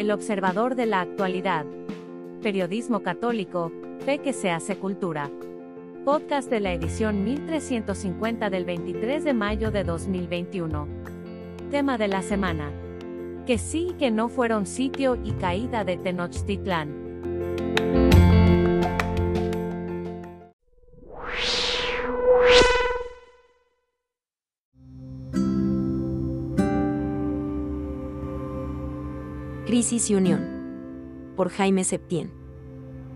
El observador de la actualidad. Periodismo católico, fe que se hace cultura. Podcast de la edición 1350 del 23 de mayo de 2021. Tema de la semana. Que sí y que no fueron sitio y caída de Tenochtitlán. Crisis y Unión. Por Jaime Septién.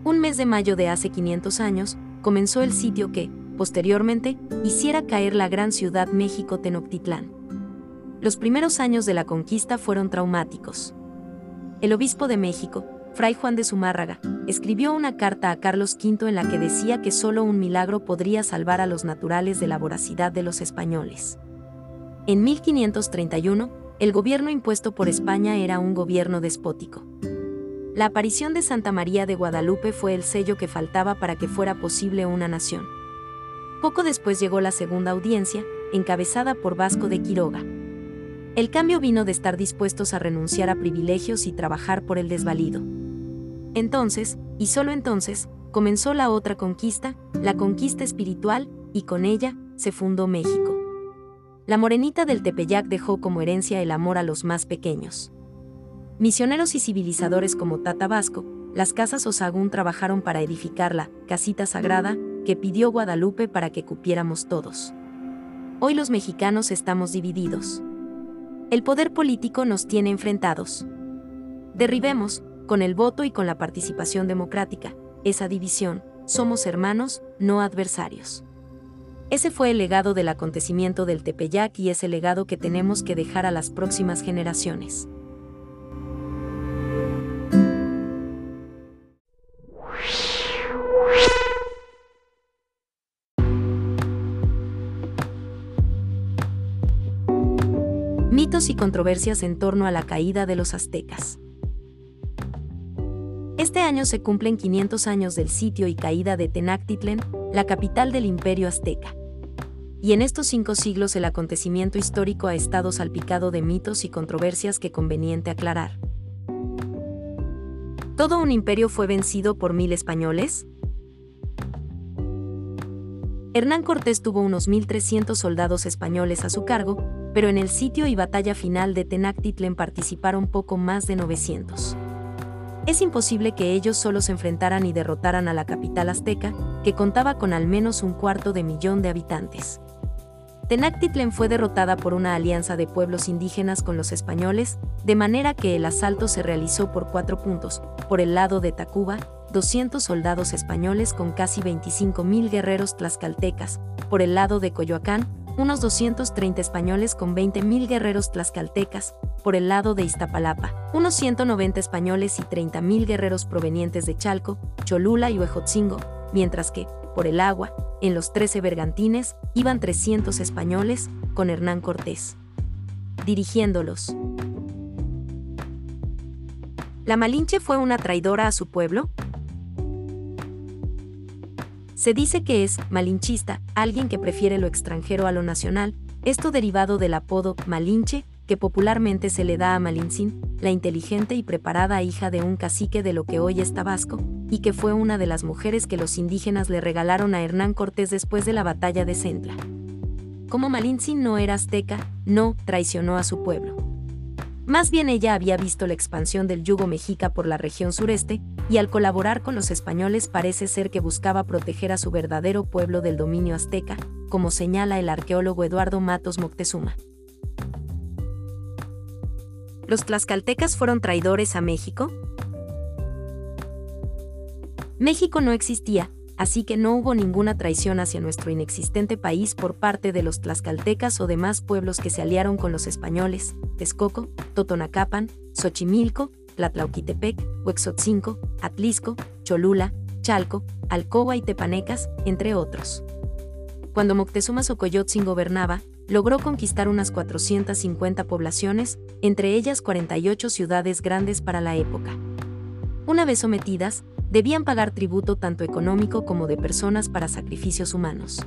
Un mes de mayo de hace 500 años, comenzó el sitio que, posteriormente, hiciera caer la gran ciudad México Tenochtitlán. Los primeros años de la conquista fueron traumáticos. El obispo de México, Fray Juan de Zumárraga, escribió una carta a Carlos V en la que decía que solo un milagro podría salvar a los naturales de la voracidad de los españoles. En 1531, el gobierno impuesto por España era un gobierno despótico. La aparición de Santa María de Guadalupe fue el sello que faltaba para que fuera posible una nación. Poco después llegó la segunda audiencia, encabezada por Vasco de Quiroga. El cambio vino de estar dispuestos a renunciar a privilegios y trabajar por el desvalido. Entonces, y solo entonces, comenzó la otra conquista, la conquista espiritual, y con ella, se fundó México. La morenita del Tepeyac dejó como herencia el amor a los más pequeños. Misioneros y civilizadores como Tata Vasco, las casas Osagún trabajaron para edificar la casita sagrada que pidió Guadalupe para que cupiéramos todos. Hoy los mexicanos estamos divididos. El poder político nos tiene enfrentados. Derribemos, con el voto y con la participación democrática, esa división, somos hermanos, no adversarios. Ese fue el legado del acontecimiento del Tepeyac y es el legado que tenemos que dejar a las próximas generaciones. Mitos y controversias en torno a la caída de los aztecas. Este año se cumplen 500 años del sitio y caída de Tenactitlen, la capital del imperio azteca y en estos cinco siglos el acontecimiento histórico ha estado salpicado de mitos y controversias que conveniente aclarar. ¿Todo un imperio fue vencido por mil españoles? Hernán Cortés tuvo unos 1.300 soldados españoles a su cargo, pero en el sitio y batalla final de Tenactitlen participaron poco más de 900. Es imposible que ellos solo se enfrentaran y derrotaran a la capital azteca, que contaba con al menos un cuarto de millón de habitantes. Tenactitlen fue derrotada por una alianza de pueblos indígenas con los españoles, de manera que el asalto se realizó por cuatro puntos. Por el lado de Tacuba, 200 soldados españoles con casi 25.000 guerreros tlaxcaltecas. Por el lado de Coyoacán, unos 230 españoles con 20.000 guerreros tlaxcaltecas. Por el lado de Iztapalapa, unos 190 españoles y 30.000 guerreros provenientes de Chalco, Cholula y Huejotzingo, mientras que, por el agua, en los 13 bergantines, iban 300 españoles, con Hernán Cortés. Dirigiéndolos. ¿La Malinche fue una traidora a su pueblo? Se dice que es malinchista, alguien que prefiere lo extranjero a lo nacional, esto derivado del apodo Malinche, que popularmente se le da a Malintzin, la inteligente y preparada hija de un cacique de lo que hoy es Tabasco, y que fue una de las mujeres que los indígenas le regalaron a Hernán Cortés después de la batalla de Centla. Como Malintzin no era azteca, no traicionó a su pueblo. Más bien ella había visto la expansión del yugo mexica por la región sureste, y al colaborar con los españoles parece ser que buscaba proteger a su verdadero pueblo del dominio azteca, como señala el arqueólogo Eduardo Matos Moctezuma. ¿Los tlaxcaltecas fueron traidores a México? México no existía, así que no hubo ninguna traición hacia nuestro inexistente país por parte de los tlaxcaltecas o demás pueblos que se aliaron con los españoles, Texcoco, Totonacapan, Xochimilco, Tlatlauquitepec, Huexotzinco, Atlisco, Cholula, Chalco, Alcoba y Tepanecas, entre otros. Cuando Moctezuma Xocoyotzin gobernaba, logró conquistar unas 450 poblaciones, entre ellas 48 ciudades grandes para la época. Una vez sometidas, debían pagar tributo tanto económico como de personas para sacrificios humanos.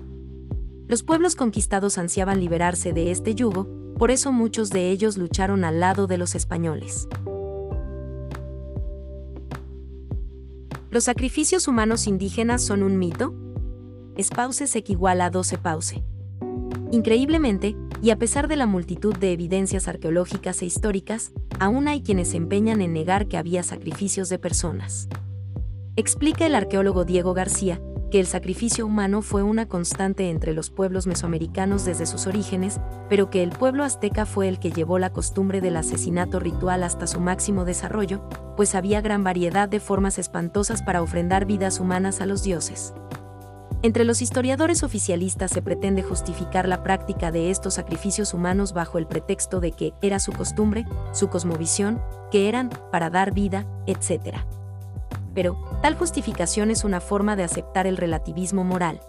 Los pueblos conquistados ansiaban liberarse de este yugo, por eso muchos de ellos lucharon al lado de los españoles. ¿Los sacrificios humanos indígenas son un mito? Espause sec igual a 12 pause. Increíblemente, y a pesar de la multitud de evidencias arqueológicas e históricas, aún hay quienes se empeñan en negar que había sacrificios de personas. Explica el arqueólogo Diego García, que el sacrificio humano fue una constante entre los pueblos mesoamericanos desde sus orígenes, pero que el pueblo azteca fue el que llevó la costumbre del asesinato ritual hasta su máximo desarrollo, pues había gran variedad de formas espantosas para ofrendar vidas humanas a los dioses. Entre los historiadores oficialistas se pretende justificar la práctica de estos sacrificios humanos bajo el pretexto de que era su costumbre, su cosmovisión, que eran para dar vida, etc. Pero, tal justificación es una forma de aceptar el relativismo moral.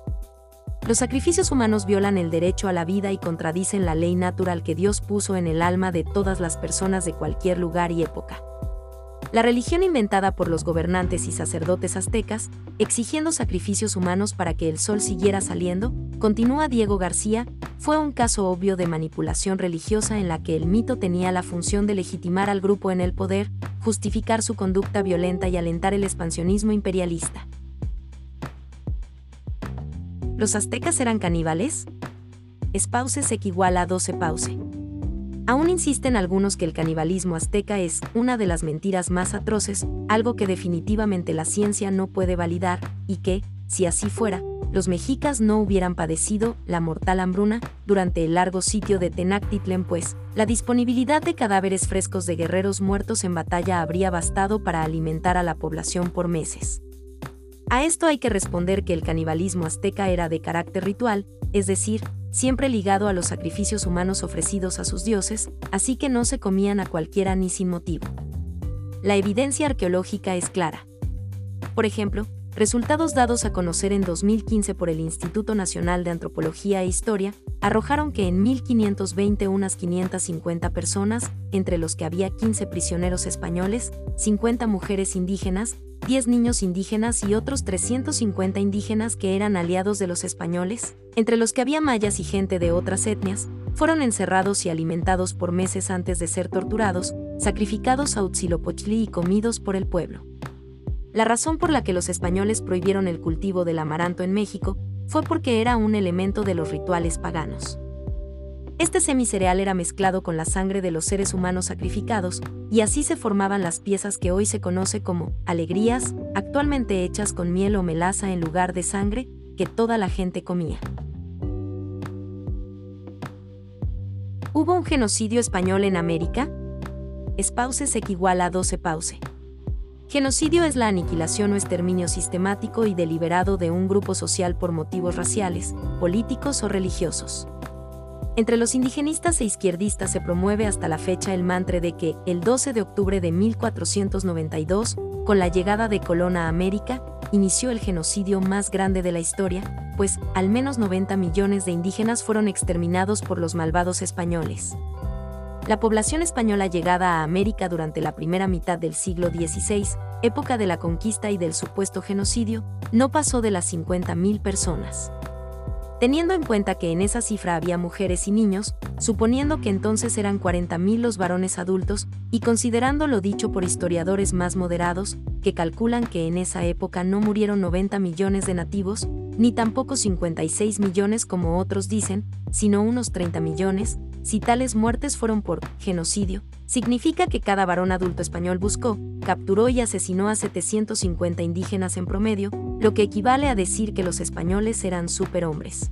Los sacrificios humanos violan el derecho a la vida y contradicen la ley natural que Dios puso en el alma de todas las personas de cualquier lugar y época. La religión inventada por los gobernantes y sacerdotes aztecas, exigiendo sacrificios humanos para que el sol siguiera saliendo, continúa Diego García, fue un caso obvio de manipulación religiosa en la que el mito tenía la función de legitimar al grupo en el poder, justificar su conducta violenta y alentar el expansionismo imperialista. ¿Los aztecas eran caníbales? Espause sec igual a 12 pause. Aún insisten algunos que el canibalismo azteca es una de las mentiras más atroces, algo que definitivamente la ciencia no puede validar, y que, si así fuera, los mexicas no hubieran padecido la mortal hambruna durante el largo sitio de Tenactitlen, pues la disponibilidad de cadáveres frescos de guerreros muertos en batalla habría bastado para alimentar a la población por meses. A esto hay que responder que el canibalismo azteca era de carácter ritual, es decir, siempre ligado a los sacrificios humanos ofrecidos a sus dioses, así que no se comían a cualquiera ni sin motivo. La evidencia arqueológica es clara. Por ejemplo, resultados dados a conocer en 2015 por el Instituto Nacional de Antropología e Historia arrojaron que en 1520 unas 550 personas, entre los que había 15 prisioneros españoles, 50 mujeres indígenas, 10 niños indígenas y otros 350 indígenas que eran aliados de los españoles, entre los que había mayas y gente de otras etnias, fueron encerrados y alimentados por meses antes de ser torturados, sacrificados a Huitzilopochtli y comidos por el pueblo. La razón por la que los españoles prohibieron el cultivo del amaranto en México fue porque era un elemento de los rituales paganos. Este semicereal era mezclado con la sangre de los seres humanos sacrificados, y así se formaban las piezas que hoy se conoce como alegrías, actualmente hechas con miel o melaza en lugar de sangre, que toda la gente comía. ¿Hubo un genocidio español en América? Espause se igual a 12 pause. Genocidio es la aniquilación o exterminio sistemático y deliberado de un grupo social por motivos raciales, políticos o religiosos. Entre los indigenistas e izquierdistas se promueve hasta la fecha el mantra de que, el 12 de octubre de 1492, con la llegada de Colón a América, inició el genocidio más grande de la historia, pues al menos 90 millones de indígenas fueron exterminados por los malvados españoles. La población española llegada a América durante la primera mitad del siglo XVI, época de la conquista y del supuesto genocidio, no pasó de las 50.000 personas. Teniendo en cuenta que en esa cifra había mujeres y niños, suponiendo que entonces eran 40.000 los varones adultos, y considerando lo dicho por historiadores más moderados, que calculan que en esa época no murieron 90 millones de nativos, ni tampoco 56 millones como otros dicen, sino unos 30 millones, si tales muertes fueron por genocidio, significa que cada varón adulto español buscó, capturó y asesinó a 750 indígenas en promedio, lo que equivale a decir que los españoles eran superhombres.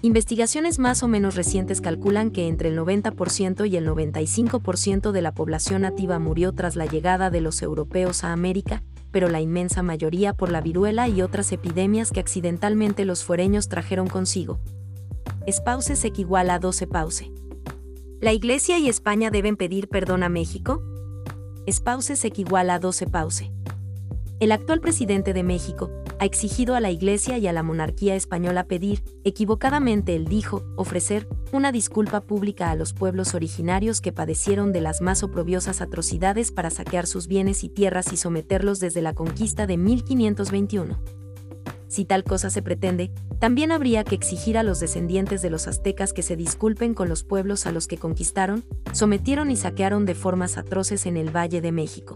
Investigaciones más o menos recientes calculan que entre el 90% y el 95% de la población nativa murió tras la llegada de los europeos a América, pero la inmensa mayoría por la viruela y otras epidemias que accidentalmente los fuereños trajeron consigo. Espause sec igual a 12 pause. ¿La Iglesia y España deben pedir perdón a México? Espause sec igual a 12 pause. El actual presidente de México ha exigido a la Iglesia y a la monarquía española pedir, equivocadamente él dijo, ofrecer, una disculpa pública a los pueblos originarios que padecieron de las más oprobiosas atrocidades para saquear sus bienes y tierras y someterlos desde la conquista de 1521. Si tal cosa se pretende, también habría que exigir a los descendientes de los aztecas que se disculpen con los pueblos a los que conquistaron, sometieron y saquearon de formas atroces en el Valle de México.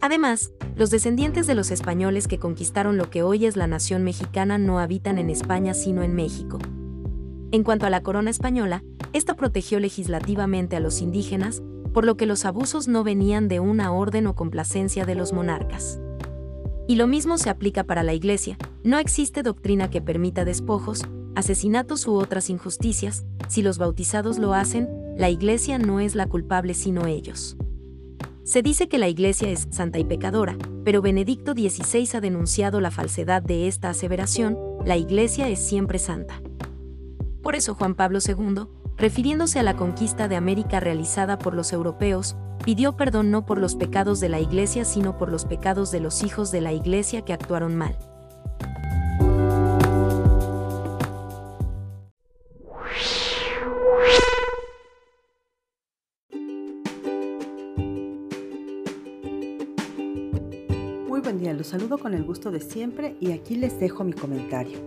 Además, los descendientes de los españoles que conquistaron lo que hoy es la nación mexicana no habitan en España sino en México. En cuanto a la corona española, esta protegió legislativamente a los indígenas, por lo que los abusos no venían de una orden o complacencia de los monarcas. Y lo mismo se aplica para la Iglesia, no existe doctrina que permita despojos, asesinatos u otras injusticias, si los bautizados lo hacen, la Iglesia no es la culpable sino ellos. Se dice que la Iglesia es santa y pecadora, pero Benedicto XVI ha denunciado la falsedad de esta aseveración, la Iglesia es siempre santa. Por eso Juan Pablo II, refiriéndose a la conquista de América realizada por los europeos, pidió perdón no por los pecados de la Iglesia sino por los pecados de los hijos de la Iglesia que actuaron mal. Los saludo con el gusto de siempre y aquí les dejo mi comentario.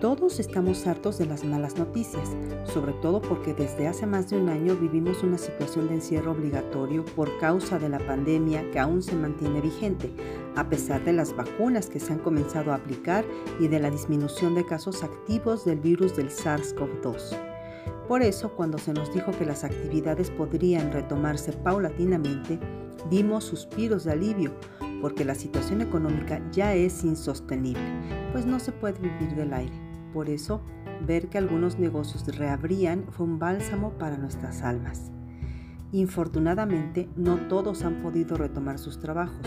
Todos estamos hartos de las malas noticias, sobre todo porque desde hace más de un año vivimos una situación de encierro obligatorio por causa de la pandemia que aún se mantiene vigente, a pesar de las vacunas que se han comenzado a aplicar y de la disminución de casos activos del virus del SARS-CoV-2. Por eso, cuando se nos dijo que las actividades podrían retomarse paulatinamente, dimos suspiros de alivio, porque la situación económica ya es insostenible, pues no se puede vivir del aire. Por eso, ver que algunos negocios reabrían fue un bálsamo para nuestras almas. Infortunadamente, no todos han podido retomar sus trabajos.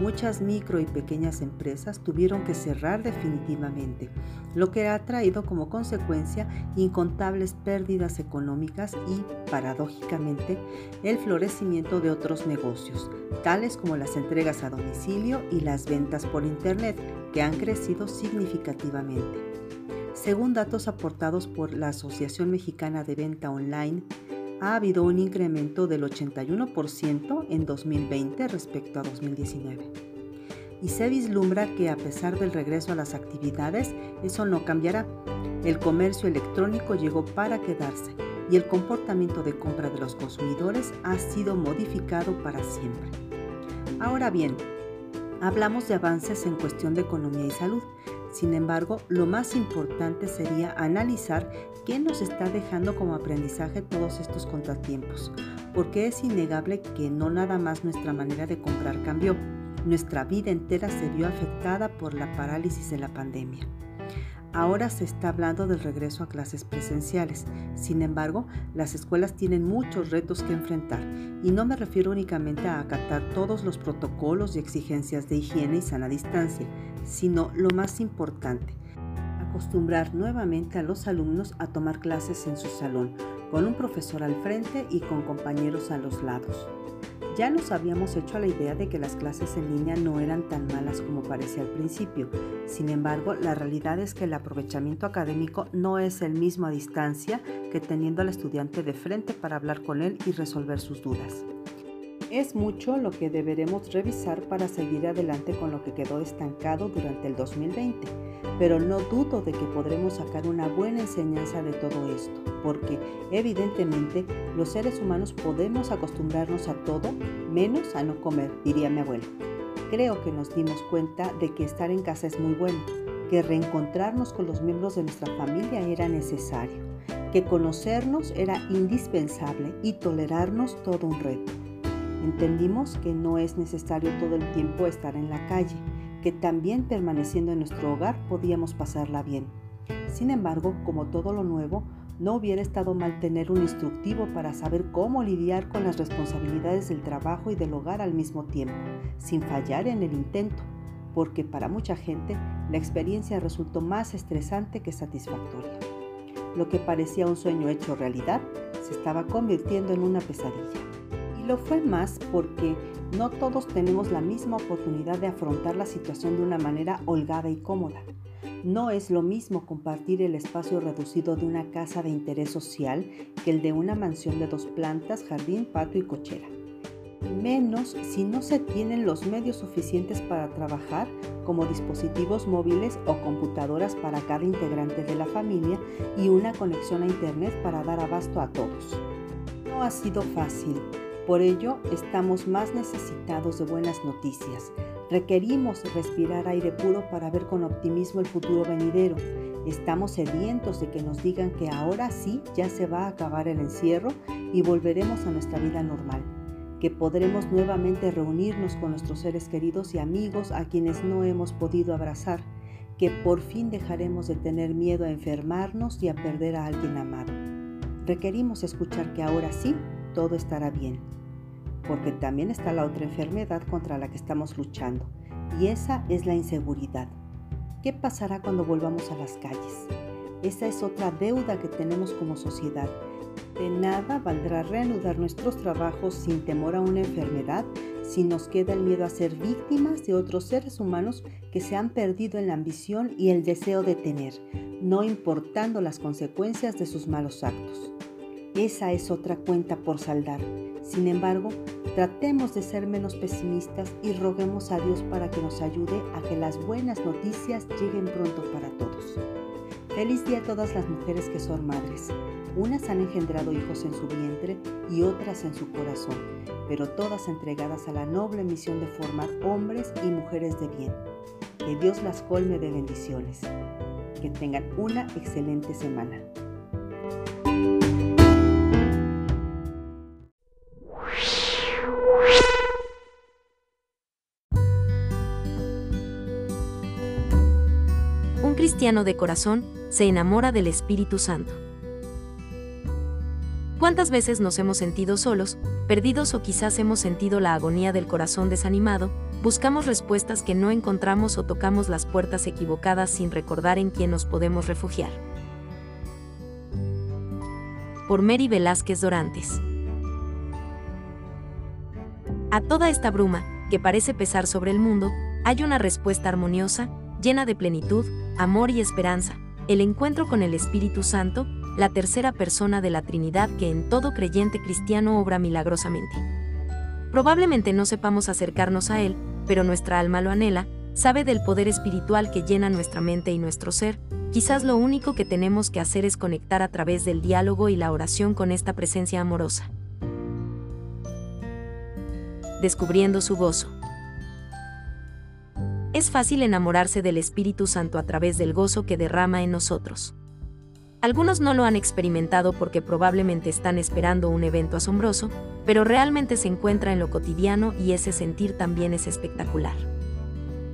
Muchas micro y pequeñas empresas tuvieron que cerrar definitivamente, lo que ha traído como consecuencia incontables pérdidas económicas y, paradójicamente, el florecimiento de otros negocios, tales como las entregas a domicilio y las ventas por Internet, que han crecido significativamente. Según datos aportados por la Asociación Mexicana de Venta Online, ha habido un incremento del 81% en 2020 respecto a 2019. Y se vislumbra que a pesar del regreso a las actividades, eso no cambiará. El comercio electrónico llegó para quedarse y el comportamiento de compra de los consumidores ha sido modificado para siempre. Ahora bien, hablamos de avances en cuestión de economía y salud. Sin embargo, lo más importante sería analizar qué nos está dejando como aprendizaje todos estos contratiempos, porque es innegable que no nada más nuestra manera de comprar cambió, nuestra vida entera se vio afectada por la parálisis de la pandemia. Ahora se está hablando del regreso a clases presenciales. Sin embargo, las escuelas tienen muchos retos que enfrentar y no me refiero únicamente a acatar todos los protocolos y exigencias de higiene y sana distancia, sino lo más importante, acostumbrar nuevamente a los alumnos a tomar clases en su salón, con un profesor al frente y con compañeros a los lados. Ya nos habíamos hecho a la idea de que las clases en línea no eran tan malas como parecía al principio. Sin embargo, la realidad es que el aprovechamiento académico no es el mismo a distancia que teniendo al estudiante de frente para hablar con él y resolver sus dudas. Es mucho lo que deberemos revisar para seguir adelante con lo que quedó estancado durante el 2020, pero no dudo de que podremos sacar una buena enseñanza de todo esto, porque evidentemente los seres humanos podemos acostumbrarnos a todo menos a no comer, diría mi abuelo. Creo que nos dimos cuenta de que estar en casa es muy bueno, que reencontrarnos con los miembros de nuestra familia era necesario, que conocernos era indispensable y tolerarnos todo un reto. Entendimos que no es necesario todo el tiempo estar en la calle, que también permaneciendo en nuestro hogar podíamos pasarla bien. Sin embargo, como todo lo nuevo, no hubiera estado mal tener un instructivo para saber cómo lidiar con las responsabilidades del trabajo y del hogar al mismo tiempo, sin fallar en el intento, porque para mucha gente la experiencia resultó más estresante que satisfactoria. Lo que parecía un sueño hecho realidad se estaba convirtiendo en una pesadilla lo fue más porque no todos tenemos la misma oportunidad de afrontar la situación de una manera holgada y cómoda. No es lo mismo compartir el espacio reducido de una casa de interés social que el de una mansión de dos plantas, jardín, patio y cochera. Menos si no se tienen los medios suficientes para trabajar como dispositivos móviles o computadoras para cada integrante de la familia y una conexión a Internet para dar abasto a todos. No ha sido fácil, Por ello, estamos más necesitados de buenas noticias. Requerimos respirar aire puro para ver con optimismo el futuro venidero. Estamos sedientos de que nos digan que ahora sí ya se va a acabar el encierro y volveremos a nuestra vida normal, que podremos nuevamente reunirnos con nuestros seres queridos y amigos a quienes no hemos podido abrazar, que por fin dejaremos de tener miedo a enfermarnos y a perder a alguien amado. Requerimos escuchar que ahora sí todo estará bien, porque también está la otra enfermedad contra la que estamos luchando, y esa es la inseguridad. ¿Qué pasará cuando volvamos a las calles? Esa es otra deuda que tenemos como sociedad. De nada valdrá reanudar nuestros trabajos sin temor a una enfermedad si nos queda el miedo a ser víctimas de otros seres humanos que se han perdido en la ambición y el deseo de tener, no importando las consecuencias de sus malos actos. Esa es otra cuenta por saldar. Sin embargo, tratemos de ser menos pesimistas y roguemos a Dios para que nos ayude a que las buenas noticias lleguen pronto para todos. Feliz día a todas las mujeres que son madres. Unas han engendrado hijos en su vientre y otras en su corazón, pero todas entregadas a la noble misión de formar hombres y mujeres de bien. Que Dios las colme de bendiciones. Que tengan una excelente semana. De corazón se enamora del Espíritu Santo. ¿Cuántas veces nos hemos sentido solos, perdidos o quizás hemos sentido la agonía del corazón desanimado, buscamos respuestas que no encontramos o tocamos las puertas equivocadas sin recordar en quién nos podemos refugiar? Por Mary Velázquez Dorantes. A toda esta bruma, que parece pesar sobre el mundo, hay una respuesta armoniosa, llena de plenitud, amor y esperanza, el encuentro con el Espíritu Santo, la tercera persona de la Trinidad que en todo creyente cristiano obra milagrosamente. Probablemente no sepamos acercarnos a Él, pero nuestra alma lo anhela, sabe del poder espiritual que llena nuestra mente y nuestro ser, quizás lo único que tenemos que hacer es conectar a través del diálogo y la oración con esta presencia amorosa. Descubriendo su gozo. Es fácil enamorarse del Espíritu Santo a través del gozo que derrama en nosotros. Algunos no lo han experimentado porque probablemente están esperando un evento asombroso, pero realmente se encuentra en lo cotidiano y ese sentir también es espectacular.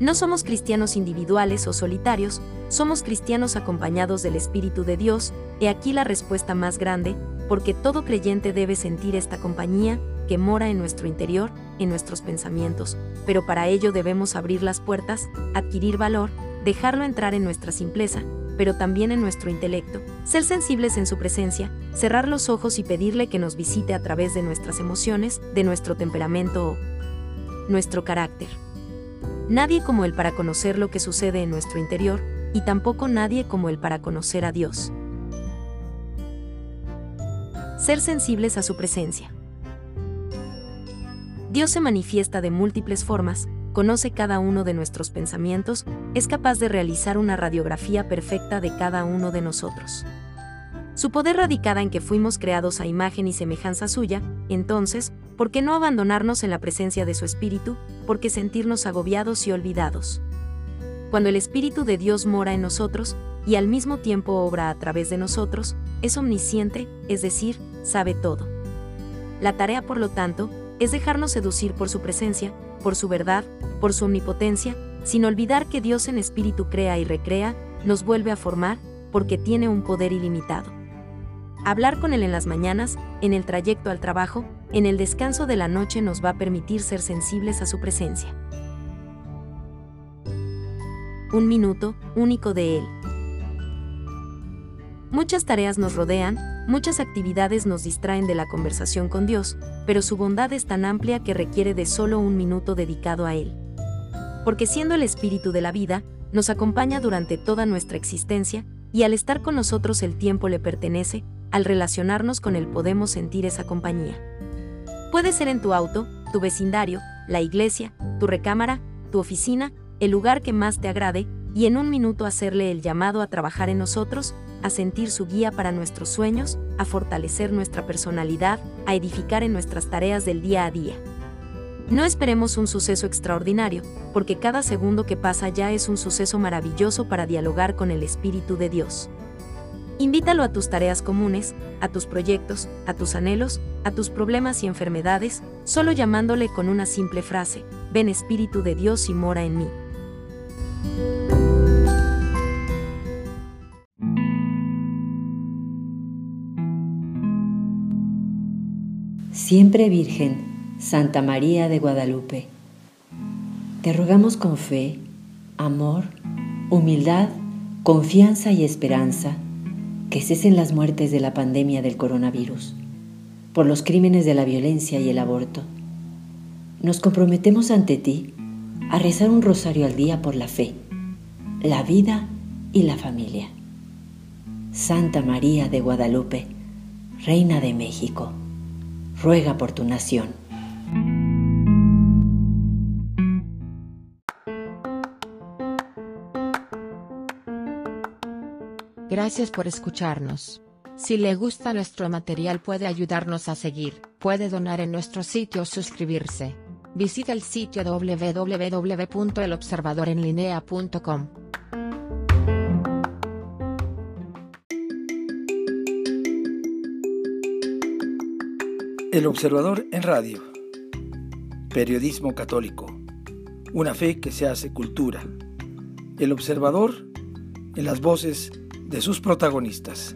No somos cristianos individuales o solitarios, somos cristianos acompañados del Espíritu de Dios, he aquí la respuesta más grande, porque todo creyente debe sentir esta compañía, que mora en nuestro interior, en nuestros pensamientos, pero para ello debemos abrir las puertas, adquirir valor, dejarlo entrar en nuestra simpleza, pero también en nuestro intelecto, ser sensibles en su presencia, cerrar los ojos y pedirle que nos visite a través de nuestras emociones, de nuestro temperamento o nuestro carácter. Nadie como Él para conocer lo que sucede en nuestro interior, y tampoco nadie como Él para conocer a Dios. Ser sensibles a su presencia. Dios se manifiesta de múltiples formas, conoce cada uno de nuestros pensamientos, es capaz de realizar una radiografía perfecta de cada uno de nosotros. Su poder radicada en que fuimos creados a imagen y semejanza suya, entonces, ¿por qué no abandonarnos en la presencia de su Espíritu? ¿Por qué sentirnos agobiados y olvidados? Cuando el Espíritu de Dios mora en nosotros, y al mismo tiempo obra a través de nosotros, es omnisciente, es decir, sabe todo. La tarea, por lo tanto, es dejarnos seducir por su presencia, por su verdad, por su omnipotencia, sin olvidar que Dios en espíritu crea y recrea, nos vuelve a formar, porque tiene un poder ilimitado. Hablar con Él en las mañanas, en el trayecto al trabajo, en el descanso de la noche nos va a permitir ser sensibles a su presencia. Un minuto, único de Él. Muchas tareas nos rodean, muchas actividades nos distraen de la conversación con Dios, pero su bondad es tan amplia que requiere de solo un minuto dedicado a Él. Porque siendo el espíritu de la vida, nos acompaña durante toda nuestra existencia, y al estar con nosotros el tiempo le pertenece, al relacionarnos con Él podemos sentir esa compañía. Puede ser en tu auto, tu vecindario, la iglesia, tu recámara, tu oficina, el lugar que más te agrade, y en un minuto hacerle el llamado a trabajar en nosotros, a sentir su guía para nuestros sueños, a fortalecer nuestra personalidad, a edificar en nuestras tareas del día a día. No esperemos un suceso extraordinario, porque cada segundo que pasa ya es un suceso maravilloso para dialogar con el Espíritu de Dios. Invítalo a tus tareas comunes, a tus proyectos, a tus anhelos, a tus problemas y enfermedades, solo llamándole con una simple frase, ven Espíritu de Dios y mora en mí. Siempre Virgen, Santa María de Guadalupe, te rogamos con fe, amor, humildad, confianza y esperanza que cesen las muertes de la pandemia del coronavirus, por los crímenes de la violencia y el aborto. Nos comprometemos ante ti a rezar un rosario al día por la fe, la vida y la familia. Santa María de Guadalupe, Reina de México, ruega por tu nación. Gracias por escucharnos. Si le gusta nuestro material puede ayudarnos a seguir, puede donar en nuestro sitio o suscribirse. Visita el sitio www.elobservadorenlinea.com. El Observador en Radio. Periodismo católico. Una fe que se hace cultura. El Observador en las voces de sus protagonistas.